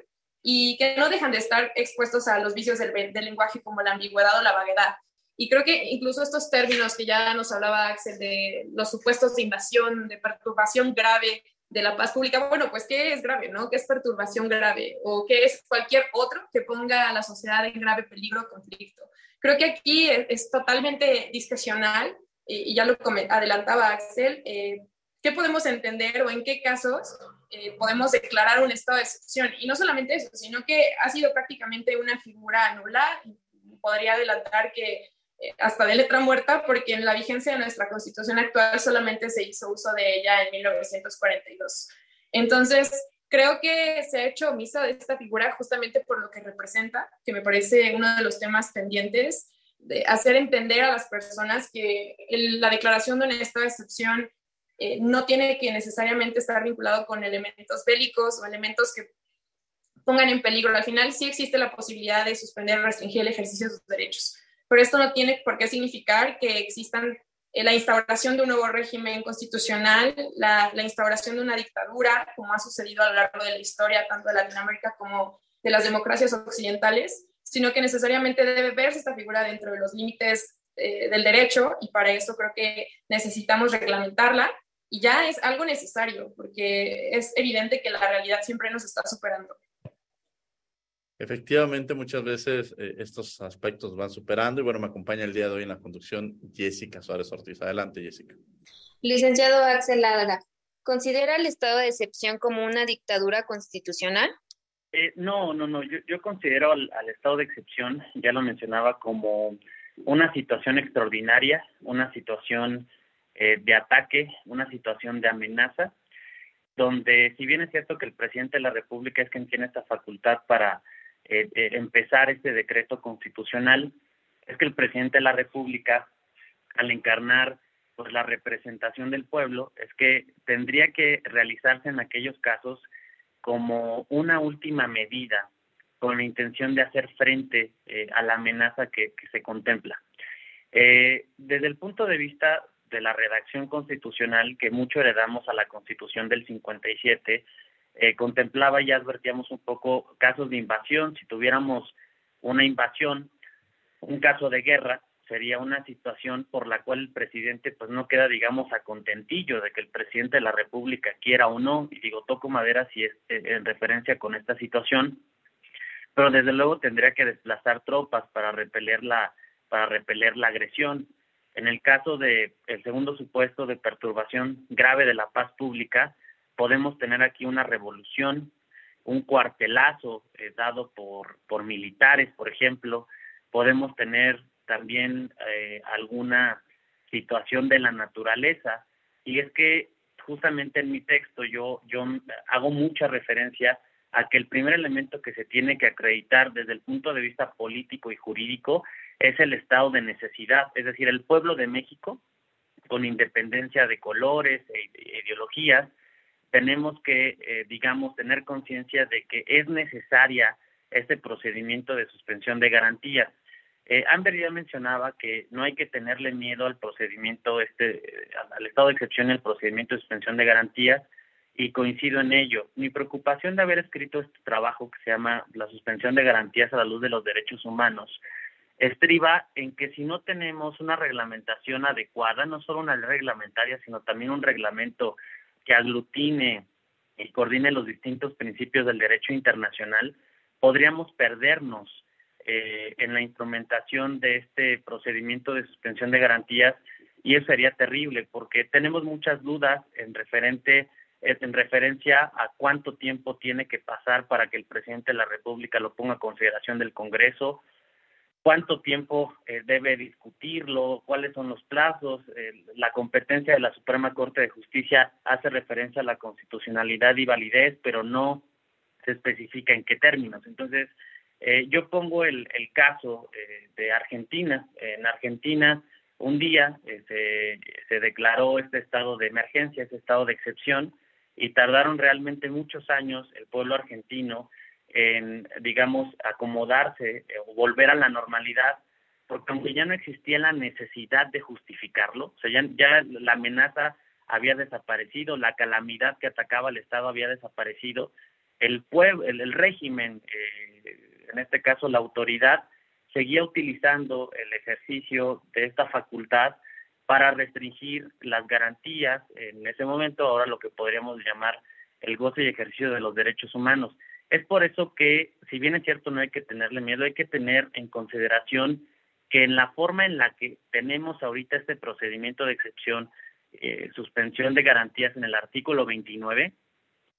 [SPEAKER 3] y que no dejan de estar expuestos a los vicios del, lenguaje como la ambigüedad o la vaguedad. Y creo que incluso estos términos que ya nos hablaba Axel de los supuestos de invasión, de perturbación grave de la paz pública, bueno, pues ¿qué es grave, no? ¿Qué es perturbación grave? ¿O qué es cualquier otro que ponga a la sociedad en grave peligro o conflicto? Creo que aquí es, totalmente discrecional y, ya lo adelantaba Axel, eh, ¿qué podemos entender o en qué casos eh, podemos declarar un estado de excepción? Y no solamente eso, sino que ha sido prácticamente una figura nula. Podría adelantar que hasta de letra muerta, porque en la vigencia de nuestra constitución actual solamente se hizo uso de ella en 1942. Entonces, creo que se ha hecho omisa de esta figura justamente por lo que representa, que me parece uno de los temas pendientes, de hacer entender a las personas que la declaración de un estado de excepción eh, no tiene que necesariamente estar vinculado con elementos bélicos o elementos que pongan en peligro. Al final sí existe la posibilidad de suspender o restringir el ejercicio de sus derechos pero esto no tiene por qué significar que existan eh, la instauración de un nuevo régimen constitucional, la, instauración de una dictadura, como ha sucedido a lo largo de la historia, tanto de Latinoamérica como de las democracias occidentales, sino que necesariamente debe verse esta figura dentro de los límites eh, del derecho y para eso creo que necesitamos reglamentarla y ya es algo necesario porque es evidente que la realidad siempre nos está superando.
[SPEAKER 1] Efectivamente, muchas veces eh, estos aspectos van superando y bueno, me acompaña el día de hoy en la conducción Jessica Suárez Ortiz. Adelante, Jessica.
[SPEAKER 2] Licenciado Axel Ladra, ¿considera el estado de excepción como una dictadura constitucional?
[SPEAKER 4] Eh, no, no, no. Yo, yo considero al, al, estado de excepción, ya lo mencionaba, como una situación extraordinaria, una situación eh, de ataque, una situación de amenaza, donde si bien es cierto que el presidente de la República es quien tiene esta facultad para eh, eh, empezar este decreto constitucional es que el presidente de la República, al encarnar pues la representación del pueblo, es que tendría que realizarse en aquellos casos como una última medida con la intención de hacer frente eh, a la amenaza que, se contempla. Desde el punto de vista de la redacción constitucional, que mucho heredamos a la Constitución del 57, eh, contemplaba y advertíamos un poco casos de invasión. Si tuviéramos una invasión, un caso de guerra, sería una situación por la cual el presidente pues no queda, digamos, a contentillo de que el presidente de la República quiera o no, y digo, toco madera si es eh, en referencia con esta situación, pero desde luego tendría que desplazar tropas para repeler la, para repeler la agresión. En el caso de segundo supuesto de perturbación grave de la paz pública, podemos tener aquí una revolución, un cuartelazo eh, dado por, por militares, por ejemplo, podemos tener también eh, alguna situación de la naturaleza, y es que justamente en mi texto yo, yo hago mucha referencia a que el primer elemento que se tiene que acreditar desde el punto de vista político y jurídico es el estado de necesidad, es decir, el pueblo de México, con independencia de colores e ideologías, tenemos que, eh, digamos, tener conciencia de que es necesaria este procedimiento de suspensión de garantías. Eh, Amber ya mencionaba que no hay que tenerle miedo al procedimiento, este, al estado de excepción el procedimiento de suspensión de garantías, y coincido en ello. Mi preocupación de haber escrito este trabajo que se llama La suspensión de garantías a la luz de los derechos humanos estriba en que si no tenemos una reglamentación adecuada, no solo una reglamentaria, sino también un reglamento que aglutine y coordine los distintos principios del derecho internacional, podríamos perdernos eh, en la instrumentación de este procedimiento de suspensión de garantías y eso sería terrible porque tenemos muchas dudas en referente en referencia a cuánto tiempo tiene que pasar para que el presidente de la República lo ponga a consideración del Congreso, cuánto tiempo eh, debe discutirlo, cuáles son los plazos. la competencia de la Suprema Corte de Justicia hace referencia a la constitucionalidad y validez, pero no se especifica en qué términos. Entonces, eh, yo pongo el, el caso eh, de Argentina. En Argentina, un día se, se declaró este estado de emergencia, este estado de excepción, y tardaron realmente muchos años el pueblo argentino en, digamos, acomodarse eh, o volver a la normalidad, porque aunque ya no existía la necesidad de justificarlo, o sea, ya, la amenaza había desaparecido, la calamidad que atacaba al Estado había desaparecido, el pueblo, el, régimen, eh, en este caso la autoridad, seguía utilizando el ejercicio de esta facultad para restringir las garantías en ese momento, ahora lo que podríamos llamar el goce y ejercicio de los derechos humanos. Es por eso que, si bien es cierto, no hay que tenerle miedo, hay que tener en consideración que en la forma en la que tenemos ahorita este procedimiento de excepción, eh, suspensión de garantías en el artículo 29,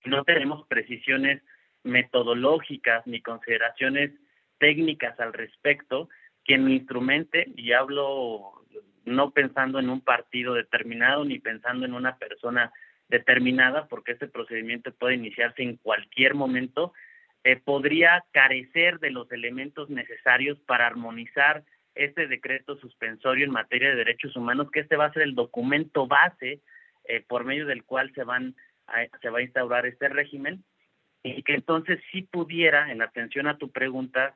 [SPEAKER 4] no tenemos precisiones metodológicas ni consideraciones técnicas al respecto, quien instrumente, y hablo no pensando en un partido determinado ni pensando en una persona determinada, porque este procedimiento puede iniciarse en cualquier momento, eh, podría carecer de los elementos necesarios para armonizar este decreto suspensorio en materia de derechos humanos, que este va a ser el documento base eh, por medio del cual se van se va a instaurar este régimen y que entonces sí pudiera, en atención a tu pregunta,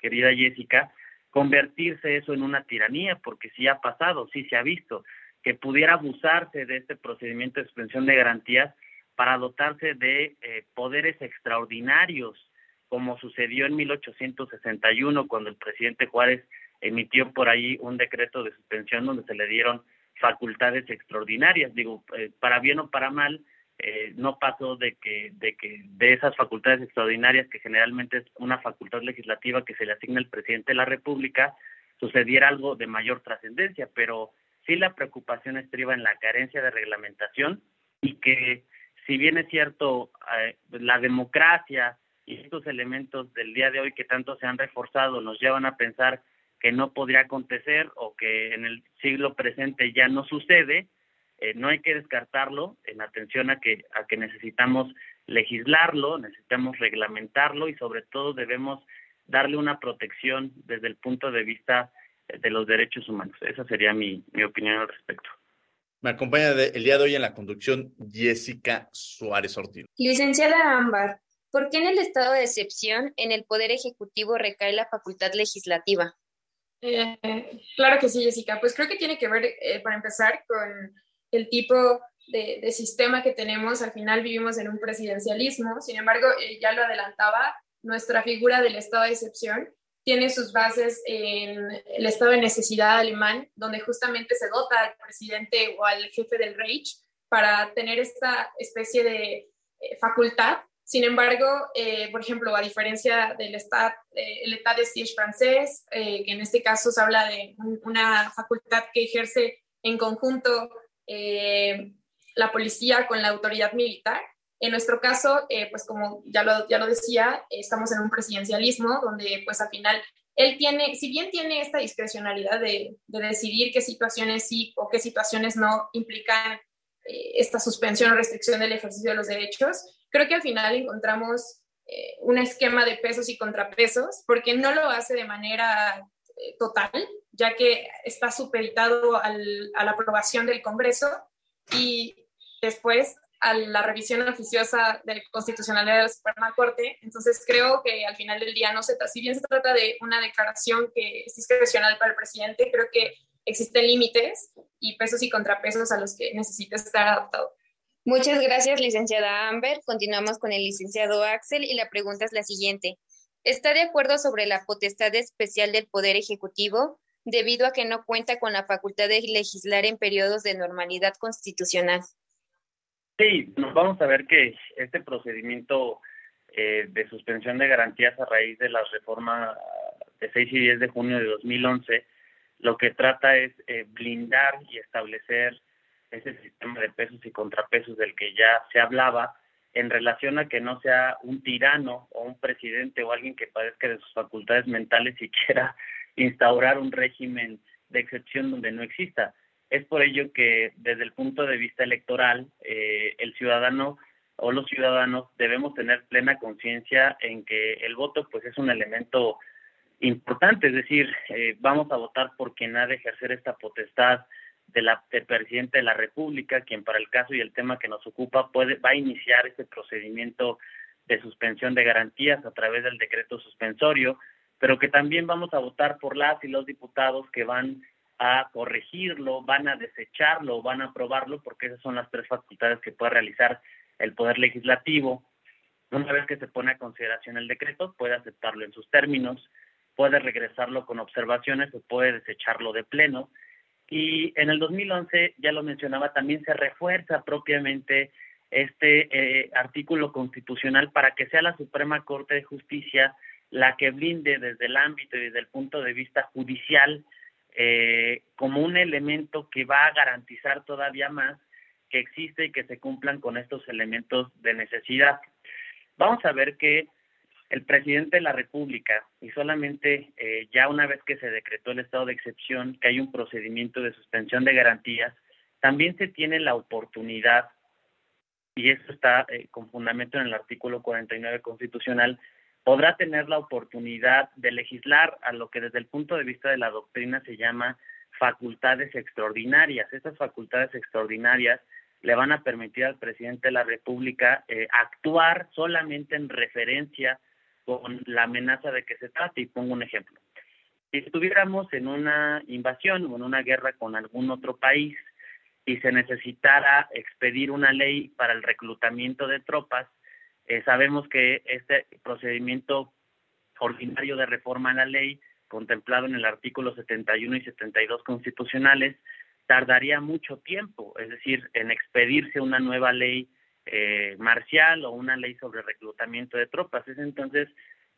[SPEAKER 4] querida Jessica, convertirse eso en una tiranía, porque sí ha pasado, sí se ha visto, que pudiera abusarse de este procedimiento de suspensión de garantías para dotarse de eh, poderes extraordinarios, como sucedió en 1861, cuando el presidente Juárez emitió por ahí un decreto de suspensión donde se le dieron facultades extraordinarias. Digo, eh, para bien o para mal, eh, no pasó de que, de que de esas facultades extraordinarias, que generalmente es una facultad legislativa que se le asigna al presidente de la República, sucediera algo de mayor trascendencia, pero sí la preocupación estriba en la carencia de reglamentación y que si bien es cierto eh, la democracia y estos elementos del día de hoy que tanto se han reforzado nos llevan a pensar que no podría acontecer o que en el siglo presente ya no sucede, eh, no hay que descartarlo en atención a que, a que necesitamos legislarlo, necesitamos reglamentarlo y sobre todo debemos darle una protección desde el punto de vista de los derechos humanos. Esa sería mi, mi opinión al respecto.
[SPEAKER 1] Me acompaña el día de hoy en la conducción Jessica Suárez Ortiz.
[SPEAKER 2] Licenciada Ámbar, ¿por qué en el estado de excepción en el Poder Ejecutivo recae la facultad legislativa?
[SPEAKER 3] Eh, claro que sí, Jessica. Pues creo que tiene que ver, para empezar, con el tipo de, sistema que tenemos, al final vivimos en un presidencialismo, sin embargo, eh, ya lo adelantaba, nuestra figura del estado de excepción tiene sus bases en el estado de necesidad alemán, donde justamente se dota al presidente o al jefe del Reich para tener esta especie de eh, facultad. Sin embargo, eh, por ejemplo, a diferencia del Estado, el Estado de siege francés, que en este caso se habla de una facultad que ejerce en conjunto eh, la policía con la autoridad militar. En nuestro caso, eh, pues como ya lo, ya lo decía, estamos en un presidencialismo donde pues al final él tiene, si bien tiene esta discrecionalidad de, decidir qué situaciones sí o qué situaciones no implican eh, esta suspensión o restricción del ejercicio de los derechos, creo que al final encontramos un esquema de pesos y contrapesos porque no lo hace de manera total, ya que está supeditado a la aprobación del Congreso y después a la revisión oficiosa del constitucionalidad de la Suprema Corte. Entonces creo que al final del día no se si bien se trata de una declaración que es discrecional para el presidente, creo que existen límites y pesos y contrapesos a los que necesita estar adaptado.
[SPEAKER 2] Muchas gracias, licenciada Amber. Continuamos con el licenciado Axel y la pregunta es la siguiente. ¿Está de acuerdo sobre la potestad especial del Poder Ejecutivo debido a que no cuenta con la facultad de legislar en periodos de normalidad constitucional?
[SPEAKER 4] Sí, vamos a ver que este procedimiento eh, de suspensión de garantías a raíz de la reforma de 6 y 10 de junio de 2011, lo que trata es eh, blindar y establecer ese sistema de pesos y contrapesos del que ya se hablaba en relación a que no sea un tirano o un presidente o alguien que padezca de sus facultades mentales y quiera instaurar un régimen de excepción donde no exista. Es por ello que desde el punto de vista electoral, eh, el ciudadano o los ciudadanos debemos tener plena conciencia en que el voto pues es un elemento importante, es decir, eh, vamos a votar por quien ha de ejercer esta potestad de la, del presidente de la República, quien para el caso y el tema que nos ocupa puede, va a iniciar este procedimiento de suspensión de garantías a través del decreto suspensorio, pero que también vamos a votar por las y los diputados que van a corregirlo, van a desecharlo, van a aprobarlo, porque esas son las tres facultades que puede realizar el Poder Legislativo. Una vez que se pone a consideración el decreto, puede aceptarlo en sus términos, puede regresarlo con observaciones o puede desecharlo de pleno. Y en el 2011, ya lo mencionaba, también se refuerza propiamente este eh, artículo constitucional para que sea la Suprema Corte de Justicia la que blinde desde el ámbito y desde el punto de vista judicial eh, como un elemento que va a garantizar todavía más que existe y que se cumplan con estos elementos de necesidad. Vamos a ver que el presidente de la República, y solamente eh, ya una vez que se decretó el estado de excepción, que hay un procedimiento de suspensión de garantías, también se tiene la oportunidad, y eso está eh, con fundamento en el artículo 49 constitucional, podrá tener la oportunidad de legislar a lo que desde el punto de vista de la doctrina se llama facultades extraordinarias. Estas facultades extraordinarias le van a permitir al presidente de la República eh, actuar solamente en referencia con la amenaza de que se trate. Y pongo un ejemplo. Si estuviéramos en una invasión o en una guerra con algún otro país y se necesitara expedir una ley para el reclutamiento de tropas, eh, sabemos que este procedimiento ordinario de reforma a la ley, contemplado en el artículo 71 y 72 constitucionales, tardaría mucho tiempo, es decir, en expedirse una nueva ley eh, marcial o una ley sobre reclutamiento de tropas. Es entonces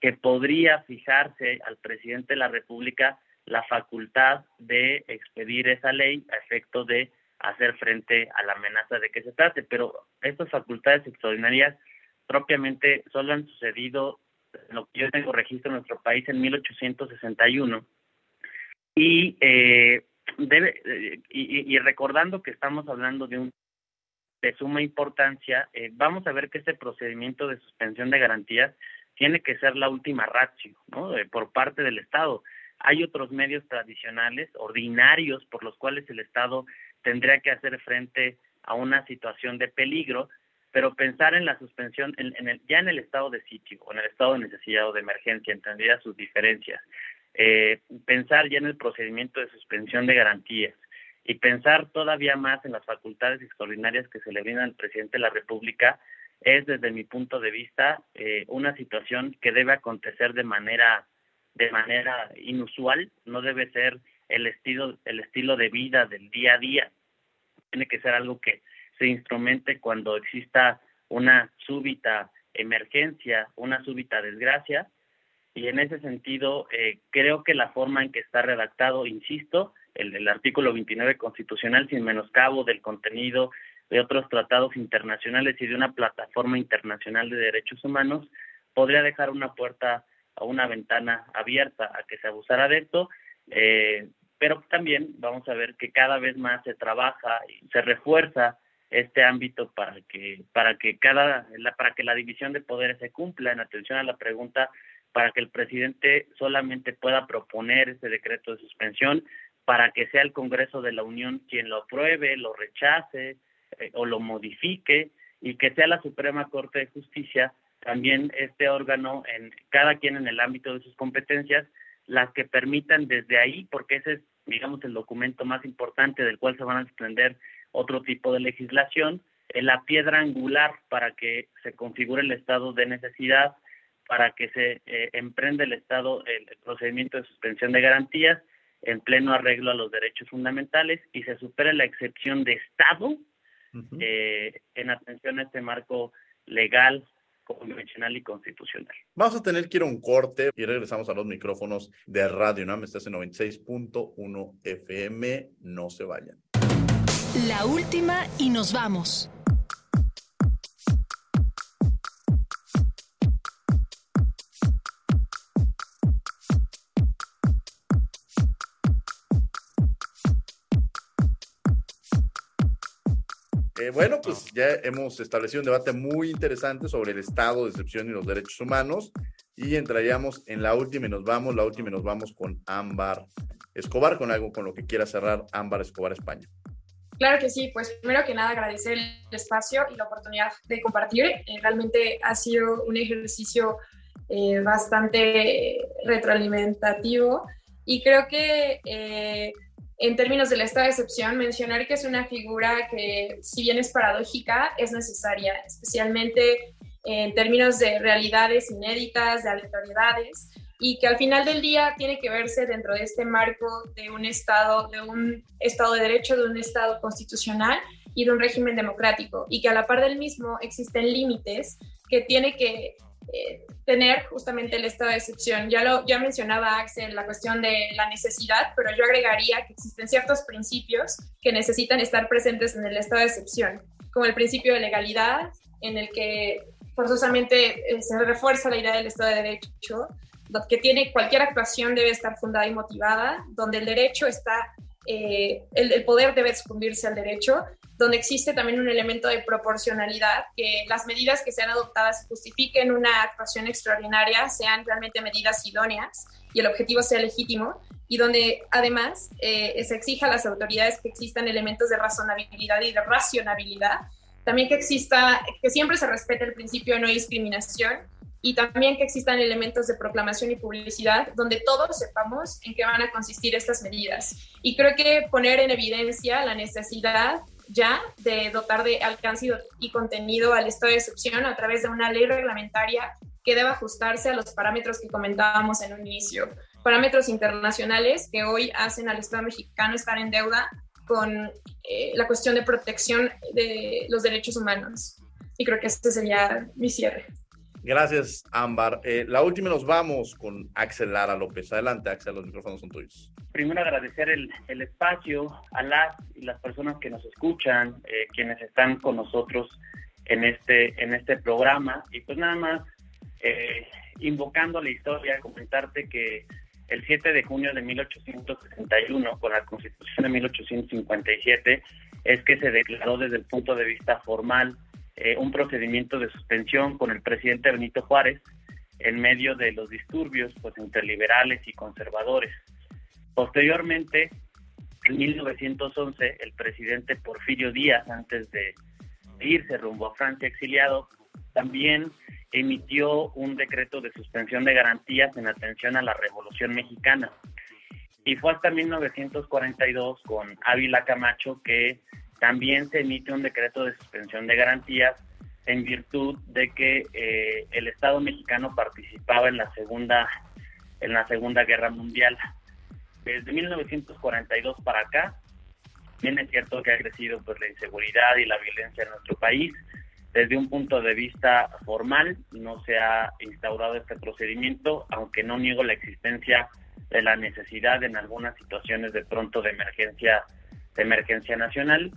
[SPEAKER 4] que podría fijarse al presidente de la República la facultad de expedir esa ley a efecto de hacer frente a la amenaza de que se trate, pero estas facultades extraordinarias propiamente solo han sucedido, lo que yo tengo registro en nuestro país, en 1861. Y, eh, debe, eh, y, recordando que estamos hablando de un de suma importancia, eh, vamos a ver que este procedimiento de suspensión de garantías tiene que ser la última ratio, ¿no? por parte del Estado. Hay otros medios tradicionales, ordinarios, por los cuales el Estado tendría que hacer frente a una situación de peligro, pero pensar en la suspensión, en, el, ya en el estado de sitio o en el estado de necesidad o de emergencia, entendidas sus diferencias, eh, pensar ya en el procedimiento de suspensión de garantías y pensar todavía más en las facultades extraordinarias que se le brindan al presidente de la República es desde mi punto de vista eh, una situación que debe acontecer de manera de manera inusual, no debe ser el estilo el estilo de vida del día a día, tiene que ser algo que se instrumente cuando exista una súbita emergencia, una súbita desgracia. Y en ese sentido, eh, creo que la forma en que está redactado, insisto, el del artículo 29 constitucional, sin menoscabo del contenido de otros tratados internacionales y de una plataforma internacional de derechos humanos, podría dejar una puerta o una ventana abierta a que se abusara de esto, eh, pero también vamos a ver que cada vez más se trabaja y se refuerza este ámbito para que para que cada la, para que la división de poderes se cumpla en atención a la pregunta para que el presidente solamente pueda proponer ese decreto de suspensión para que sea el Congreso de la Unión quien lo apruebe, lo rechace eh, o lo modifique y que sea la Suprema Corte de Justicia también este órgano en cada quien en el ámbito de sus competencias las que permitan desde ahí porque ese es digamos el documento más importante del cual se van a desprender otro tipo de legislación la piedra angular para que se configure el estado de necesidad para que se eh, emprenda el estado el procedimiento de suspensión de garantías en pleno arreglo a los derechos fundamentales y se supere la excepción de Estado eh, en atención a este marco legal, convencional y constitucional.
[SPEAKER 1] Vamos a tener que ir a un corte y regresamos a los micrófonos de Radio ¿no? Estás en 96.1 FM. No se vayan.
[SPEAKER 5] La última y nos vamos.
[SPEAKER 1] Eh, bueno, pues ya hemos establecido un debate muy interesante sobre el estado de excepción y los derechos humanos y entraríamos en la última y nos vamos, la última y nos vamos con Ámbar Escobar, con algo con lo que quiera cerrar Ámbar Escobar España.
[SPEAKER 3] Claro que sí, pues primero que nada agradecer el espacio y la oportunidad de compartir. Eh, realmente ha sido un ejercicio eh, bastante retroalimentativo y creo que en términos del estado de excepción, mencionar que es una figura que, si bien es paradójica, es necesaria, especialmente en términos de realidades inéditas, de aleatoriedades, y que al final del día tiene que verse dentro de este marco de un Estado, de un Estado de Derecho, de un Estado constitucional y de un régimen democrático, y que a la par del mismo existen límites que tiene que eh, tener justamente el estado de excepción. Ya, lo, ya mencionaba Axel la cuestión de la necesidad, pero yo agregaría que existen ciertos principios que necesitan estar presentes en el estado de excepción, como el principio de legalidad, en el que forzosamente eh, se refuerza la idea del estado de derecho, que tiene cualquier actuación debe estar fundada y motivada, donde el derecho está, eh, el, el poder debe sucumbirse al derecho donde existe también un elemento de proporcionalidad, que las medidas que sean adoptadas justifiquen una actuación extraordinaria, sean realmente medidas idóneas y el objetivo sea legítimo, y donde además eh, se exija a las autoridades que existan elementos de razonabilidad y de racionabilidad, también que exista, que siempre se respete el principio de no discriminación y también que existan elementos de proclamación y publicidad donde todos sepamos en qué van a consistir estas medidas. Y creo que poner en evidencia la necesidad ya de dotar de alcance y contenido al estado de excepción a través de una ley reglamentaria que deba ajustarse a los parámetros que comentábamos en un inicio. Parámetros internacionales que hoy hacen al Estado mexicano estar en deuda con eh, la cuestión de protección de los derechos humanos. Y creo que este sería mi cierre.
[SPEAKER 1] Gracias, Ámbar. Eh, la última nos vamos con Axel Lara López. Adelante, Axel, los micrófonos son tuyos.
[SPEAKER 4] Primero agradecer el, el espacio a las y las personas que nos escuchan, eh, quienes están con nosotros en este, en este programa. Y pues nada más, eh, invocando la historia, comentarte que el 7 de junio de 1861, con la Constitución de 1857, es que se declaró desde el punto de vista formal eh, un procedimiento de suspensión con el presidente Benito Juárez en medio de los disturbios pues, entre liberales y conservadores. Posteriormente, en 1911, el presidente Porfirio Díaz, antes de irse rumbo a Francia exiliado, también emitió un decreto de suspensión de garantías en atención a la Revolución Mexicana. Y fue hasta 1942 con Ávila Camacho que también se emite un decreto de suspensión de garantías en virtud de que eh, el Estado mexicano participaba en la segunda en la Segunda Guerra Mundial. Desde 1942 para acá, bien es cierto que ha crecido pues la inseguridad y la violencia en nuestro país. Desde un punto de vista formal, no se ha instaurado este procedimiento, aunque no niego la existencia de la necesidad en algunas situaciones de pronto de emergencia de emergencia nacional.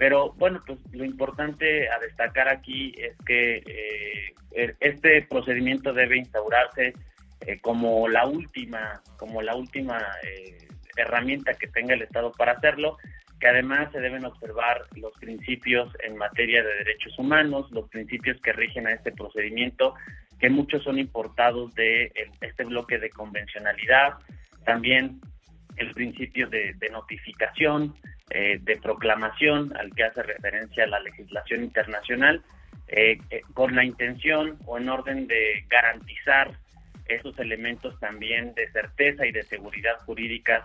[SPEAKER 4] Pero bueno, pues lo importante a destacar aquí es que eh, este procedimiento debe instaurarse eh, como la última, como la última eh, herramienta que tenga el Estado para hacerlo, que además se deben observar los principios en materia de derechos humanos, los principios que rigen a este procedimiento, que muchos son importados de este bloque de convencionalidad, también el principio de, notificación, eh, de proclamación al que hace referencia la legislación internacional eh, eh, con la intención o en orden de garantizar esos elementos también de certeza y de seguridad jurídica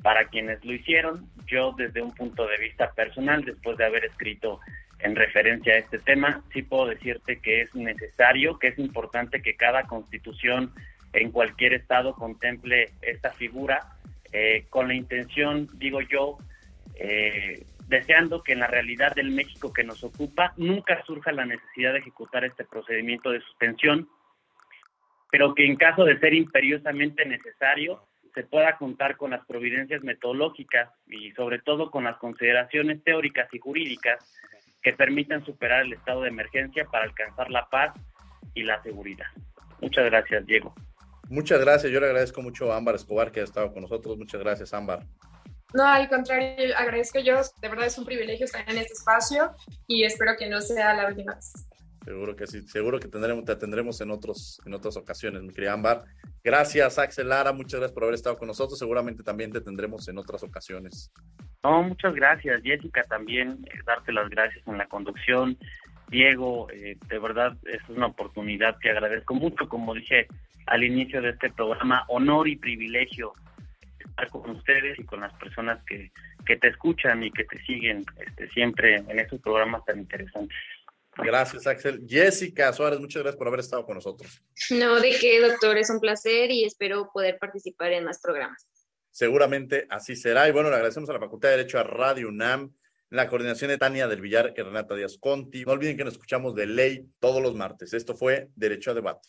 [SPEAKER 4] para quienes lo hicieron. Yo desde un punto de vista personal, después de haber escrito en referencia a este tema, sí puedo decirte que es necesario, que es importante que cada constitución en cualquier estado contemple esta figura con la intención, digo yo, eh, deseando que en la realidad del México que nos ocupa nunca surja la necesidad de ejecutar este procedimiento de suspensión, pero que en caso de ser imperiosamente necesario se pueda contar con las providencias metodológicas y sobre todo con las consideraciones teóricas y jurídicas que permitan superar el estado de emergencia para alcanzar la paz y la seguridad. Muchas gracias, Diego.
[SPEAKER 1] Muchas gracias. Yo le agradezco mucho a Ámbar Escobar que ha estado con nosotros. Muchas gracias, Ámbar.
[SPEAKER 3] No, al contrario, agradezco yo. De verdad es un privilegio estar en este espacio y espero que no sea la última vez.
[SPEAKER 1] Seguro que sí, seguro que tendremos, te tendremos en, otros, en otras ocasiones, mi querida Ámbar. Gracias, Axel Lara, muchas gracias por haber estado con nosotros. Seguramente también te tendremos en otras ocasiones.
[SPEAKER 4] No, muchas gracias, Jessica, también eh, darte las gracias en la conducción. Diego, eh, de verdad es una oportunidad que agradezco mucho, como dije al inicio de este programa, honor y privilegio estar con ustedes y con las personas que, que te escuchan y que te siguen este, siempre en estos programas tan interesantes.
[SPEAKER 1] Gracias, Axel. Jessica Suárez, muchas gracias por haber estado con nosotros.
[SPEAKER 2] No, de qué, doctor, es un placer y espero poder participar en más programas.
[SPEAKER 1] Seguramente así será. Y bueno, le agradecemos a la Facultad de Derecho a Radio UNAM, la coordinación de Tania del Villar y Renata Díaz Conti. No olviden que nos escuchamos de ley todos los martes. Esto fue Derecho a Debate.